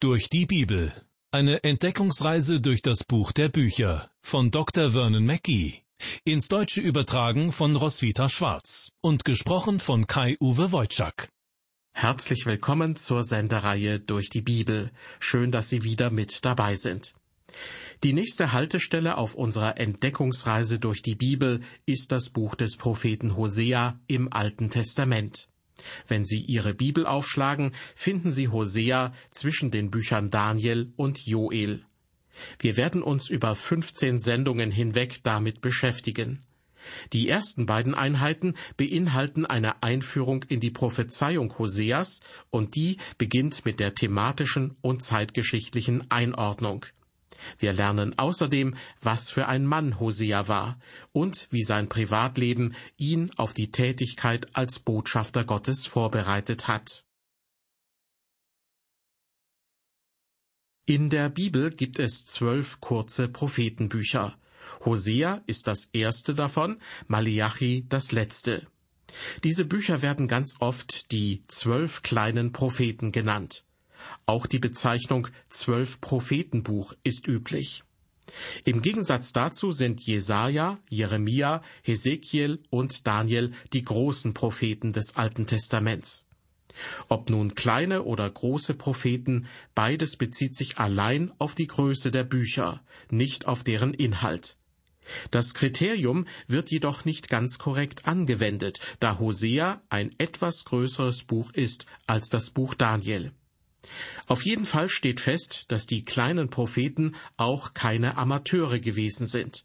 Durch die Bibel. Eine Entdeckungsreise durch das Buch der Bücher von Dr. Vernon Mackey. Ins Deutsche übertragen von Roswitha Schwarz und gesprochen von Kai-Uwe Wojczak. Herzlich willkommen zur Sendereihe Durch die Bibel. Schön, dass Sie wieder mit dabei sind. Die nächste Haltestelle auf unserer Entdeckungsreise durch die Bibel ist das Buch des Propheten Hosea im Alten Testament. Wenn Sie Ihre Bibel aufschlagen, finden Sie Hosea zwischen den Büchern Daniel und Joel. Wir werden uns über 15 Sendungen hinweg damit beschäftigen. Die ersten beiden Einheiten beinhalten eine Einführung in die Prophezeiung Hoseas und die beginnt mit der thematischen und zeitgeschichtlichen Einordnung. Wir lernen außerdem, was für ein Mann Hosea war und wie sein Privatleben ihn auf die Tätigkeit als Botschafter Gottes vorbereitet hat. In der Bibel gibt es zwölf kurze Prophetenbücher. Hosea ist das erste davon, Malachi das letzte. Diese Bücher werden ganz oft die zwölf kleinen Propheten genannt. Auch die Bezeichnung Zwölf Prophetenbuch ist üblich. Im Gegensatz dazu sind Jesaja, Jeremia, Hesekiel und Daniel die großen Propheten des Alten Testaments. Ob nun kleine oder große Propheten, beides bezieht sich allein auf die Größe der Bücher, nicht auf deren Inhalt. Das Kriterium wird jedoch nicht ganz korrekt angewendet, da Hosea ein etwas größeres Buch ist als das Buch Daniel. Auf jeden Fall steht fest, dass die kleinen Propheten auch keine Amateure gewesen sind.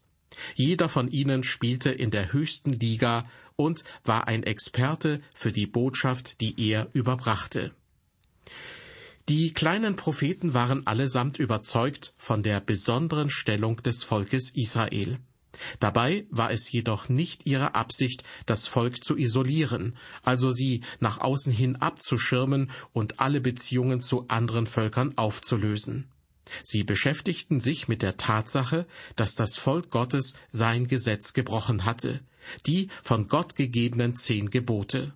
Jeder von ihnen spielte in der höchsten Liga und war ein Experte für die Botschaft, die er überbrachte. Die kleinen Propheten waren allesamt überzeugt von der besonderen Stellung des Volkes Israel. Dabei war es jedoch nicht ihre Absicht, das Volk zu isolieren, also sie nach außen hin abzuschirmen und alle Beziehungen zu anderen Völkern aufzulösen. Sie beschäftigten sich mit der Tatsache, dass das Volk Gottes sein Gesetz gebrochen hatte, die von Gott gegebenen zehn Gebote.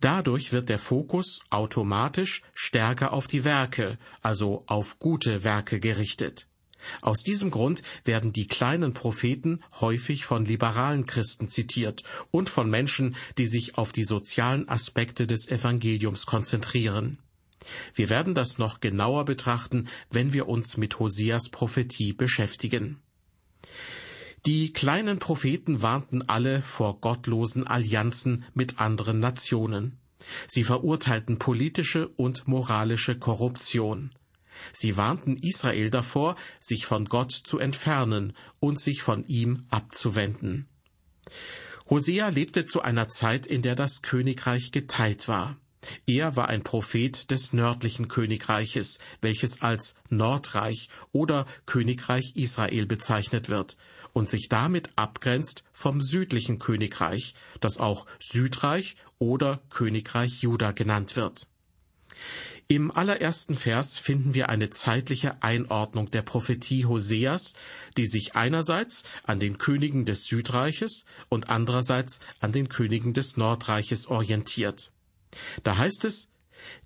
Dadurch wird der Fokus automatisch stärker auf die Werke, also auf gute Werke gerichtet. Aus diesem Grund werden die kleinen Propheten häufig von liberalen Christen zitiert und von Menschen, die sich auf die sozialen Aspekte des Evangeliums konzentrieren. Wir werden das noch genauer betrachten, wenn wir uns mit Hoseas Prophetie beschäftigen. Die kleinen Propheten warnten alle vor gottlosen Allianzen mit anderen Nationen. Sie verurteilten politische und moralische Korruption. Sie warnten Israel davor, sich von Gott zu entfernen und sich von ihm abzuwenden. Hosea lebte zu einer Zeit, in der das Königreich geteilt war. Er war ein Prophet des nördlichen Königreiches, welches als Nordreich oder Königreich Israel bezeichnet wird und sich damit abgrenzt vom südlichen Königreich, das auch Südreich oder Königreich Juda genannt wird. Im allerersten Vers finden wir eine zeitliche Einordnung der Prophetie Hoseas, die sich einerseits an den Königen des Südreiches und andererseits an den Königen des Nordreiches orientiert. Da heißt es,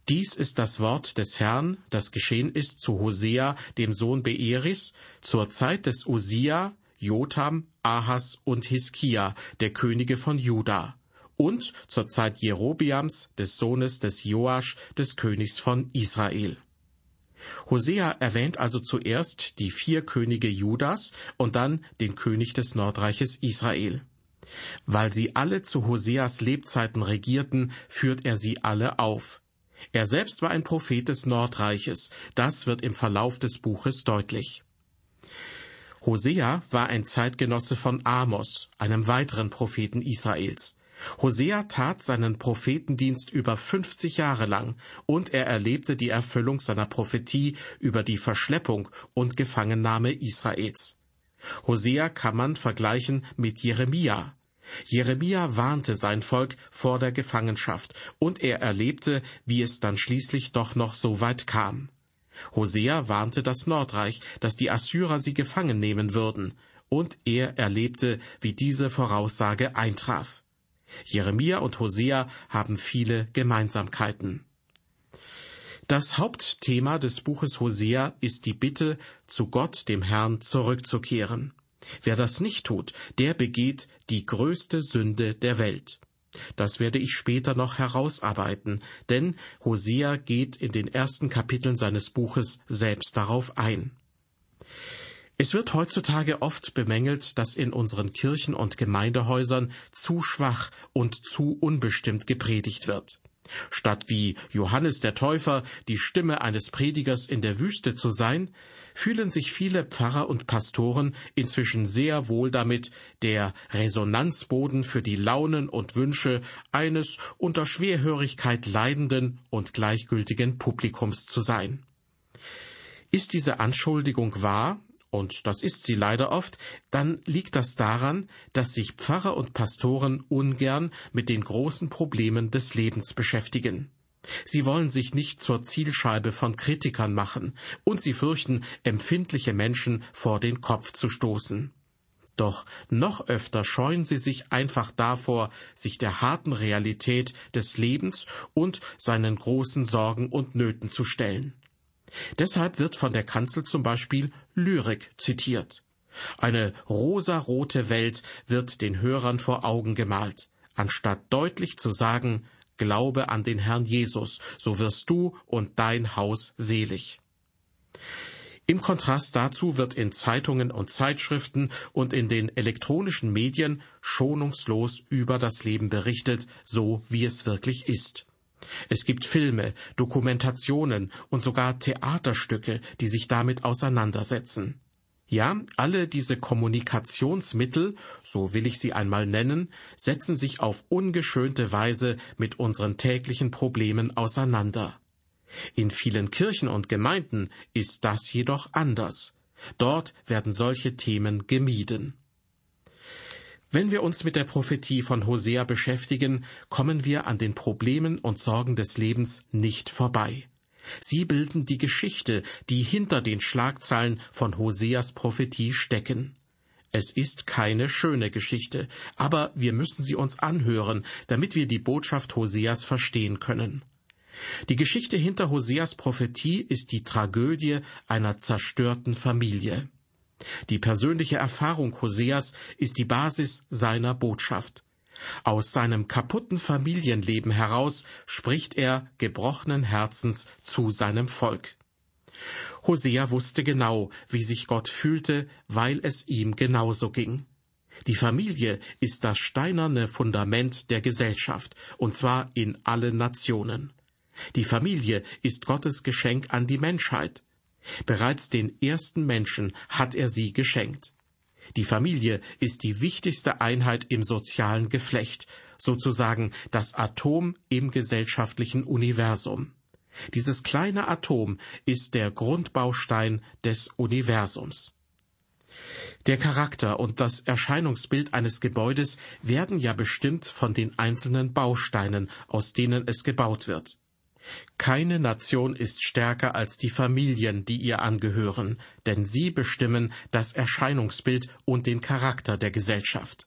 dies ist das Wort des Herrn, das geschehen ist zu Hosea, dem Sohn Beeris, zur Zeit des Usia, Jotham, Ahas und Hiskia, der Könige von Juda und zur Zeit Jerobiams, des Sohnes des Joasch, des Königs von Israel. Hosea erwähnt also zuerst die vier Könige Judas und dann den König des Nordreiches Israel. Weil sie alle zu Hoseas Lebzeiten regierten, führt er sie alle auf. Er selbst war ein Prophet des Nordreiches, das wird im Verlauf des Buches deutlich. Hosea war ein Zeitgenosse von Amos, einem weiteren Propheten Israels. Hosea tat seinen Prophetendienst über 50 Jahre lang und er erlebte die Erfüllung seiner Prophetie über die Verschleppung und Gefangennahme Israels. Hosea kann man vergleichen mit Jeremia. Jeremia warnte sein Volk vor der Gefangenschaft und er erlebte, wie es dann schließlich doch noch so weit kam. Hosea warnte das Nordreich, dass die Assyrer sie gefangen nehmen würden, und er erlebte, wie diese Voraussage eintraf. Jeremia und Hosea haben viele Gemeinsamkeiten. Das Hauptthema des Buches Hosea ist die Bitte, zu Gott, dem Herrn, zurückzukehren. Wer das nicht tut, der begeht die größte Sünde der Welt. Das werde ich später noch herausarbeiten, denn Hosea geht in den ersten Kapiteln seines Buches selbst darauf ein. Es wird heutzutage oft bemängelt, dass in unseren Kirchen und Gemeindehäusern zu schwach und zu unbestimmt gepredigt wird. Statt wie Johannes der Täufer die Stimme eines Predigers in der Wüste zu sein, fühlen sich viele Pfarrer und Pastoren inzwischen sehr wohl damit, der Resonanzboden für die Launen und Wünsche eines unter Schwerhörigkeit leidenden und gleichgültigen Publikums zu sein. Ist diese Anschuldigung wahr, und das ist sie leider oft, dann liegt das daran, dass sich Pfarrer und Pastoren ungern mit den großen Problemen des Lebens beschäftigen. Sie wollen sich nicht zur Zielscheibe von Kritikern machen, und sie fürchten, empfindliche Menschen vor den Kopf zu stoßen. Doch noch öfter scheuen sie sich einfach davor, sich der harten Realität des Lebens und seinen großen Sorgen und Nöten zu stellen. Deshalb wird von der Kanzel zum Beispiel Lyrik zitiert. Eine rosarote Welt wird den Hörern vor Augen gemalt, anstatt deutlich zu sagen, Glaube an den Herrn Jesus, so wirst du und dein Haus selig. Im Kontrast dazu wird in Zeitungen und Zeitschriften und in den elektronischen Medien schonungslos über das Leben berichtet, so wie es wirklich ist. Es gibt Filme, Dokumentationen und sogar Theaterstücke, die sich damit auseinandersetzen. Ja, alle diese Kommunikationsmittel, so will ich sie einmal nennen, setzen sich auf ungeschönte Weise mit unseren täglichen Problemen auseinander. In vielen Kirchen und Gemeinden ist das jedoch anders. Dort werden solche Themen gemieden. Wenn wir uns mit der Prophetie von Hosea beschäftigen, kommen wir an den Problemen und Sorgen des Lebens nicht vorbei. Sie bilden die Geschichte, die hinter den Schlagzeilen von Hoseas Prophetie stecken. Es ist keine schöne Geschichte, aber wir müssen sie uns anhören, damit wir die Botschaft Hoseas verstehen können. Die Geschichte hinter Hoseas Prophetie ist die Tragödie einer zerstörten Familie. Die persönliche Erfahrung Hoseas ist die Basis seiner Botschaft. Aus seinem kaputten Familienleben heraus spricht er gebrochenen Herzens zu seinem Volk. Hosea wusste genau, wie sich Gott fühlte, weil es ihm genauso ging. Die Familie ist das steinerne Fundament der Gesellschaft, und zwar in allen Nationen. Die Familie ist Gottes Geschenk an die Menschheit. Bereits den ersten Menschen hat er sie geschenkt. Die Familie ist die wichtigste Einheit im sozialen Geflecht, sozusagen das Atom im gesellschaftlichen Universum. Dieses kleine Atom ist der Grundbaustein des Universums. Der Charakter und das Erscheinungsbild eines Gebäudes werden ja bestimmt von den einzelnen Bausteinen, aus denen es gebaut wird. Keine Nation ist stärker als die Familien, die ihr angehören, denn sie bestimmen das Erscheinungsbild und den Charakter der Gesellschaft.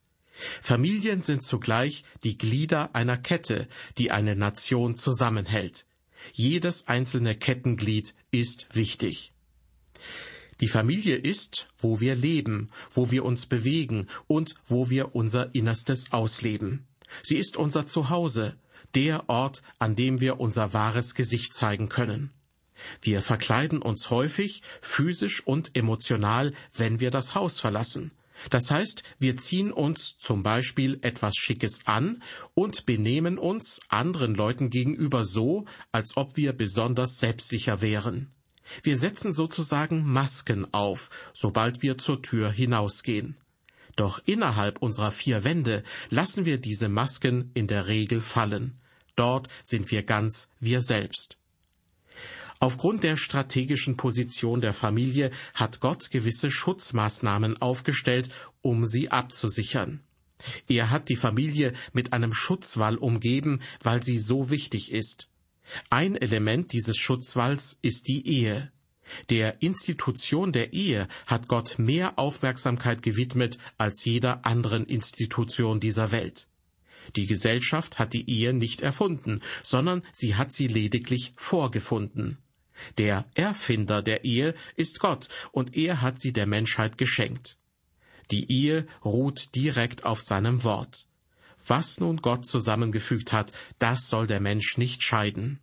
Familien sind zugleich die Glieder einer Kette, die eine Nation zusammenhält. Jedes einzelne Kettenglied ist wichtig. Die Familie ist, wo wir leben, wo wir uns bewegen und wo wir unser Innerstes ausleben. Sie ist unser Zuhause, der Ort, an dem wir unser wahres Gesicht zeigen können. Wir verkleiden uns häufig, physisch und emotional, wenn wir das Haus verlassen. Das heißt, wir ziehen uns zum Beispiel etwas Schickes an und benehmen uns anderen Leuten gegenüber so, als ob wir besonders selbstsicher wären. Wir setzen sozusagen Masken auf, sobald wir zur Tür hinausgehen. Doch innerhalb unserer vier Wände lassen wir diese Masken in der Regel fallen. Dort sind wir ganz wir selbst. Aufgrund der strategischen Position der Familie hat Gott gewisse Schutzmaßnahmen aufgestellt, um sie abzusichern. Er hat die Familie mit einem Schutzwall umgeben, weil sie so wichtig ist. Ein Element dieses Schutzwalls ist die Ehe. Der Institution der Ehe hat Gott mehr Aufmerksamkeit gewidmet als jeder anderen Institution dieser Welt. Die Gesellschaft hat die Ehe nicht erfunden, sondern sie hat sie lediglich vorgefunden. Der Erfinder der Ehe ist Gott, und er hat sie der Menschheit geschenkt. Die Ehe ruht direkt auf seinem Wort. Was nun Gott zusammengefügt hat, das soll der Mensch nicht scheiden.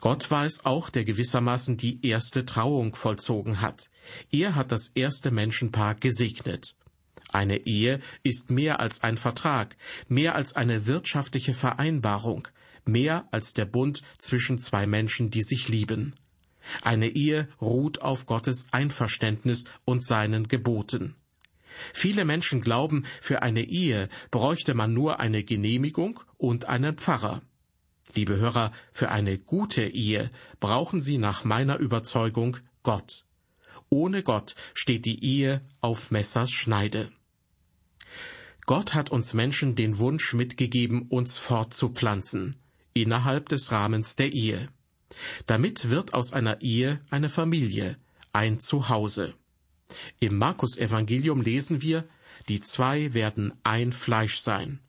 Gott war es auch, der gewissermaßen die erste Trauung vollzogen hat. Er hat das erste Menschenpaar gesegnet. Eine Ehe ist mehr als ein Vertrag, mehr als eine wirtschaftliche Vereinbarung, mehr als der Bund zwischen zwei Menschen, die sich lieben. Eine Ehe ruht auf Gottes Einverständnis und seinen Geboten. Viele Menschen glauben, für eine Ehe bräuchte man nur eine Genehmigung und einen Pfarrer. Liebe Hörer, für eine gute Ehe brauchen Sie nach meiner Überzeugung Gott. Ohne Gott steht die Ehe auf Messers Schneide. Gott hat uns Menschen den Wunsch mitgegeben, uns fortzupflanzen, innerhalb des Rahmens der Ehe. Damit wird aus einer Ehe eine Familie, ein Zuhause. Im Markus Evangelium lesen wir, die zwei werden ein Fleisch sein.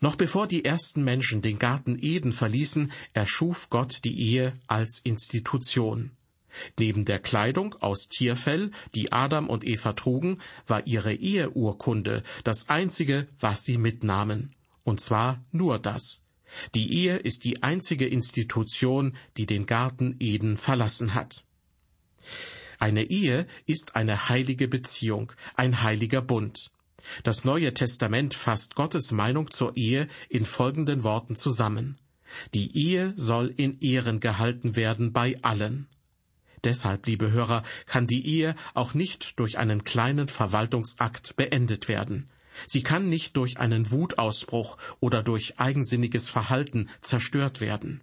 Noch bevor die ersten Menschen den Garten Eden verließen, erschuf Gott die Ehe als Institution. Neben der Kleidung aus Tierfell, die Adam und Eva trugen, war ihre Eheurkunde das einzige, was sie mitnahmen. Und zwar nur das. Die Ehe ist die einzige Institution, die den Garten Eden verlassen hat. Eine Ehe ist eine heilige Beziehung, ein heiliger Bund. Das Neue Testament fasst Gottes Meinung zur Ehe in folgenden Worten zusammen. Die Ehe soll in Ehren gehalten werden bei allen. Deshalb, liebe Hörer, kann die Ehe auch nicht durch einen kleinen Verwaltungsakt beendet werden. Sie kann nicht durch einen Wutausbruch oder durch eigensinniges Verhalten zerstört werden.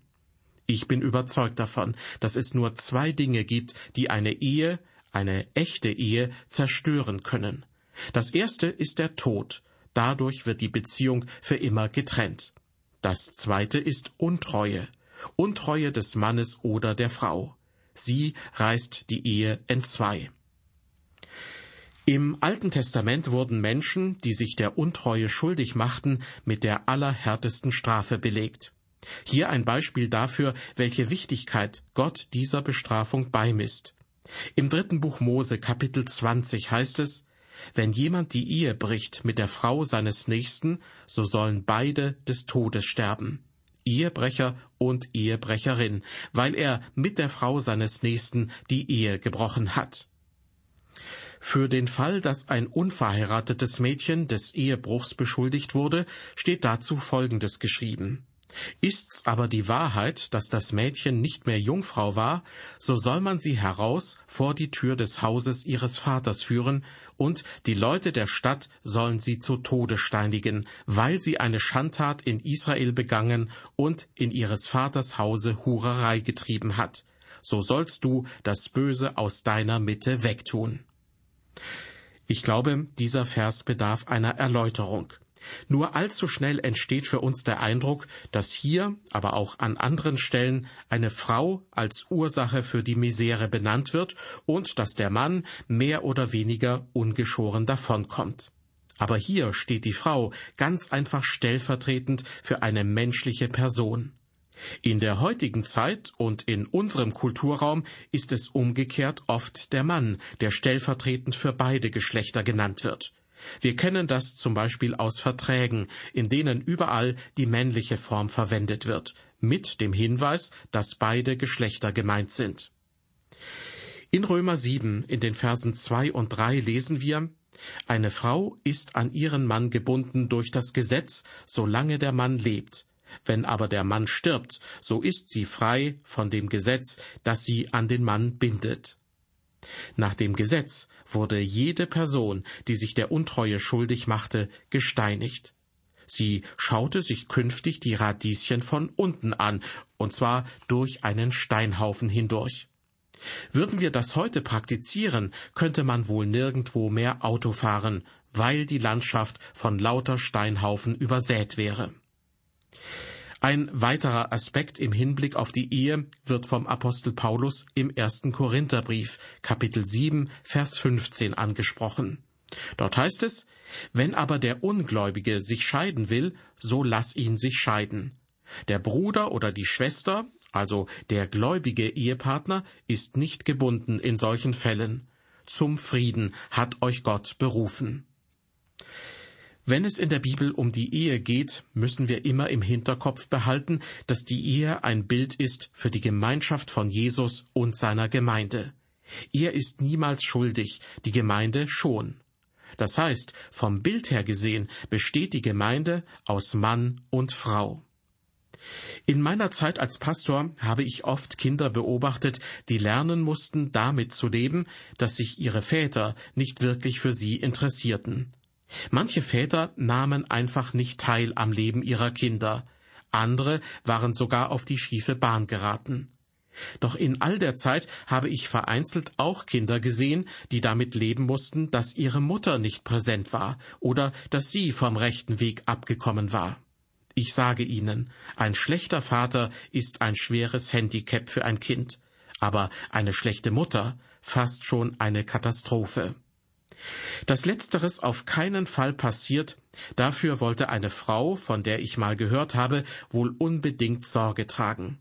Ich bin überzeugt davon, dass es nur zwei Dinge gibt, die eine Ehe, eine echte Ehe, zerstören können. Das erste ist der Tod. Dadurch wird die Beziehung für immer getrennt. Das zweite ist Untreue. Untreue des Mannes oder der Frau. Sie reißt die Ehe entzwei. Im Alten Testament wurden Menschen, die sich der Untreue schuldig machten, mit der allerhärtesten Strafe belegt. Hier ein Beispiel dafür, welche Wichtigkeit Gott dieser Bestrafung beimisst. Im dritten Buch Mose Kapitel 20 heißt es, wenn jemand die Ehe bricht mit der Frau seines Nächsten, so sollen beide des Todes sterben. Ehebrecher und Ehebrecherin, weil er mit der Frau seines Nächsten die Ehe gebrochen hat. Für den Fall, dass ein unverheiratetes Mädchen des Ehebruchs beschuldigt wurde, steht dazu Folgendes geschrieben. Ist's aber die Wahrheit, dass das Mädchen nicht mehr Jungfrau war, so soll man sie heraus vor die Tür des Hauses ihres Vaters führen, und die Leute der Stadt sollen sie zu Tode steinigen, weil sie eine Schandtat in Israel begangen und in ihres Vaters Hause Hurerei getrieben hat. So sollst du das Böse aus deiner Mitte wegtun. Ich glaube, dieser Vers bedarf einer Erläuterung. Nur allzu schnell entsteht für uns der Eindruck, dass hier, aber auch an anderen Stellen, eine Frau als Ursache für die Misere benannt wird und dass der Mann mehr oder weniger ungeschoren davonkommt. Aber hier steht die Frau ganz einfach stellvertretend für eine menschliche Person. In der heutigen Zeit und in unserem Kulturraum ist es umgekehrt oft der Mann, der stellvertretend für beide Geschlechter genannt wird. Wir kennen das zum Beispiel aus Verträgen, in denen überall die männliche Form verwendet wird, mit dem Hinweis, dass beide Geschlechter gemeint sind. In Römer 7 in den Versen 2 und 3 lesen wir, eine Frau ist an ihren Mann gebunden durch das Gesetz, solange der Mann lebt. Wenn aber der Mann stirbt, so ist sie frei von dem Gesetz, das sie an den Mann bindet. Nach dem Gesetz wurde jede Person, die sich der Untreue schuldig machte, gesteinigt. Sie schaute sich künftig die Radieschen von unten an, und zwar durch einen Steinhaufen hindurch. Würden wir das heute praktizieren, könnte man wohl nirgendwo mehr Auto fahren, weil die Landschaft von lauter Steinhaufen übersät wäre. Ein weiterer Aspekt im Hinblick auf die Ehe wird vom Apostel Paulus im ersten Korintherbrief, Kapitel 7, Vers 15 angesprochen. Dort heißt es, wenn aber der Ungläubige sich scheiden will, so lass ihn sich scheiden. Der Bruder oder die Schwester, also der gläubige Ehepartner, ist nicht gebunden in solchen Fällen. Zum Frieden hat euch Gott berufen. Wenn es in der Bibel um die Ehe geht, müssen wir immer im Hinterkopf behalten, dass die Ehe ein Bild ist für die Gemeinschaft von Jesus und seiner Gemeinde. Er ist niemals schuldig, die Gemeinde schon. Das heißt, vom Bild her gesehen besteht die Gemeinde aus Mann und Frau. In meiner Zeit als Pastor habe ich oft Kinder beobachtet, die lernen mussten, damit zu leben, dass sich ihre Väter nicht wirklich für sie interessierten. Manche Väter nahmen einfach nicht teil am Leben ihrer Kinder, andere waren sogar auf die schiefe Bahn geraten. Doch in all der Zeit habe ich vereinzelt auch Kinder gesehen, die damit leben mussten, dass ihre Mutter nicht präsent war oder dass sie vom rechten Weg abgekommen war. Ich sage Ihnen, ein schlechter Vater ist ein schweres Handicap für ein Kind, aber eine schlechte Mutter fast schon eine Katastrophe. Dass letzteres auf keinen Fall passiert, dafür wollte eine Frau, von der ich mal gehört habe, wohl unbedingt Sorge tragen.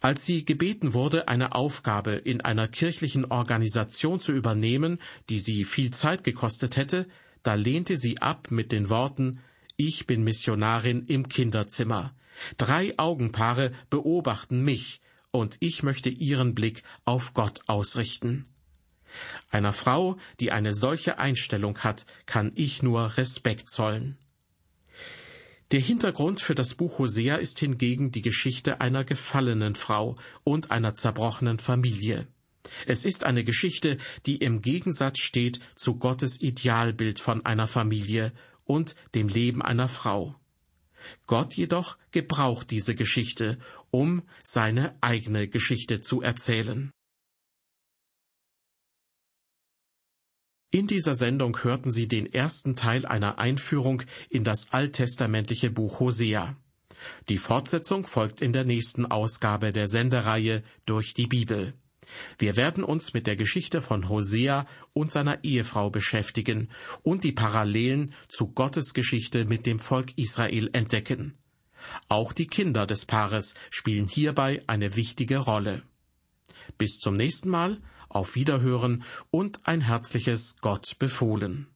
Als sie gebeten wurde, eine Aufgabe in einer kirchlichen Organisation zu übernehmen, die sie viel Zeit gekostet hätte, da lehnte sie ab mit den Worten Ich bin Missionarin im Kinderzimmer. Drei Augenpaare beobachten mich, und ich möchte ihren Blick auf Gott ausrichten. Einer Frau, die eine solche Einstellung hat, kann ich nur Respekt zollen. Der Hintergrund für das Buch Hosea ist hingegen die Geschichte einer gefallenen Frau und einer zerbrochenen Familie. Es ist eine Geschichte, die im Gegensatz steht zu Gottes Idealbild von einer Familie und dem Leben einer Frau. Gott jedoch gebraucht diese Geschichte, um seine eigene Geschichte zu erzählen. In dieser Sendung hörten Sie den ersten Teil einer Einführung in das alttestamentliche Buch Hosea. Die Fortsetzung folgt in der nächsten Ausgabe der Sendereihe Durch die Bibel. Wir werden uns mit der Geschichte von Hosea und seiner Ehefrau beschäftigen und die Parallelen zu Gottes Geschichte mit dem Volk Israel entdecken. Auch die Kinder des Paares spielen hierbei eine wichtige Rolle. Bis zum nächsten Mal, auf Wiederhören und ein herzliches Gott befohlen.